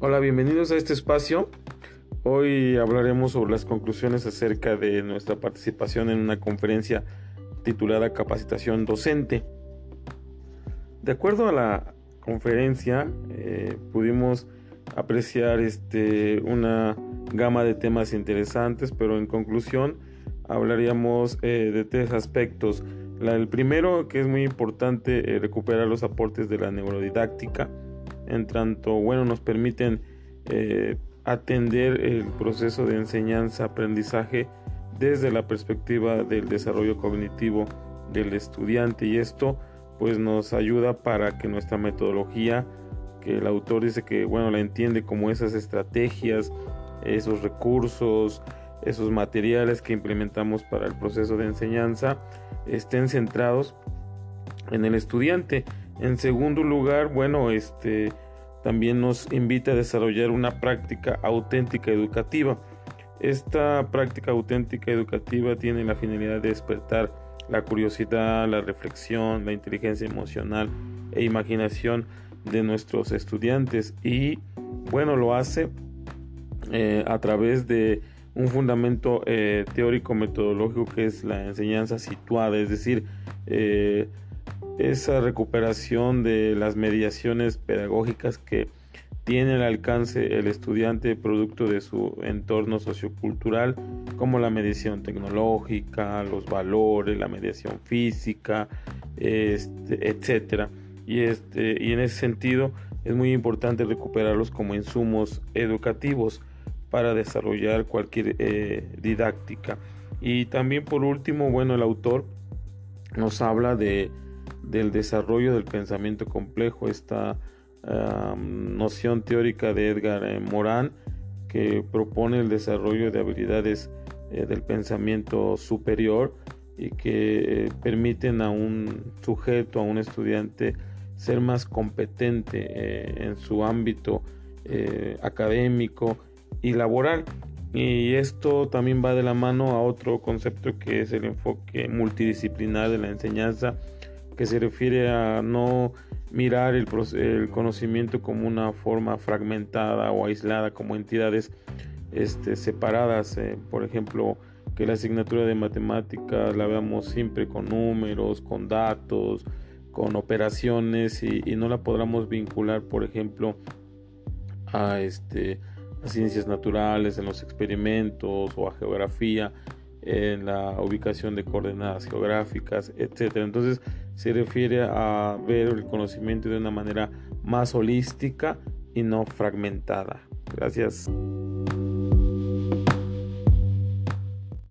Hola, bienvenidos a este espacio. Hoy hablaremos sobre las conclusiones acerca de nuestra participación en una conferencia titulada Capacitación Docente. De acuerdo a la conferencia, eh, pudimos apreciar este, una gama de temas interesantes, pero en conclusión hablaríamos eh, de tres aspectos. el primero, que es muy importante, eh, recuperar los aportes de la neurodidáctica en tanto, bueno, nos permiten eh, atender el proceso de enseñanza-aprendizaje desde la perspectiva del desarrollo cognitivo del estudiante. Y esto pues nos ayuda para que nuestra metodología que el autor dice que bueno la entiende como esas estrategias esos recursos esos materiales que implementamos para el proceso de enseñanza estén centrados en el estudiante en segundo lugar, bueno, este también nos invita a desarrollar una práctica auténtica educativa. Esta práctica auténtica educativa tiene la finalidad de despertar la curiosidad, la reflexión, la inteligencia emocional e imaginación de nuestros estudiantes y bueno, lo hace eh, a través de un fundamento eh, teórico metodológico que es la enseñanza situada, es decir, eh, esa recuperación de las mediaciones pedagógicas que tiene al alcance el estudiante producto de su entorno sociocultural, como la mediación tecnológica, los valores, la mediación física, este, etcétera. Y, este, y en ese sentido es muy importante recuperarlos como insumos educativos para desarrollar cualquier eh, didáctica. Y también por último, bueno, el autor nos habla de del desarrollo del pensamiento complejo, esta noción teórica de Edgar eh, Morán que propone el desarrollo de habilidades eh, del pensamiento superior y que eh, permiten a un sujeto, a un estudiante, ser más competente en su ámbito académico y laboral. Y esto también va de la mano a otro concepto que es el enfoque multidisciplinar de la enseñanza que se refiere a no mirar el, conocimiento como una forma fragmentada o aislada, como entidades este, separadas. Eh, por ejemplo, que la asignatura de matemáticas la veamos siempre con números, con datos, con operaciones y, no la podamos vincular, por ejemplo, a, este, a ciencias naturales, en los experimentos o a geografía en la ubicación de coordenadas geográficas, etcétera. Entonces se refiere a ver el conocimiento de una manera más holística y no fragmentada. Gracias.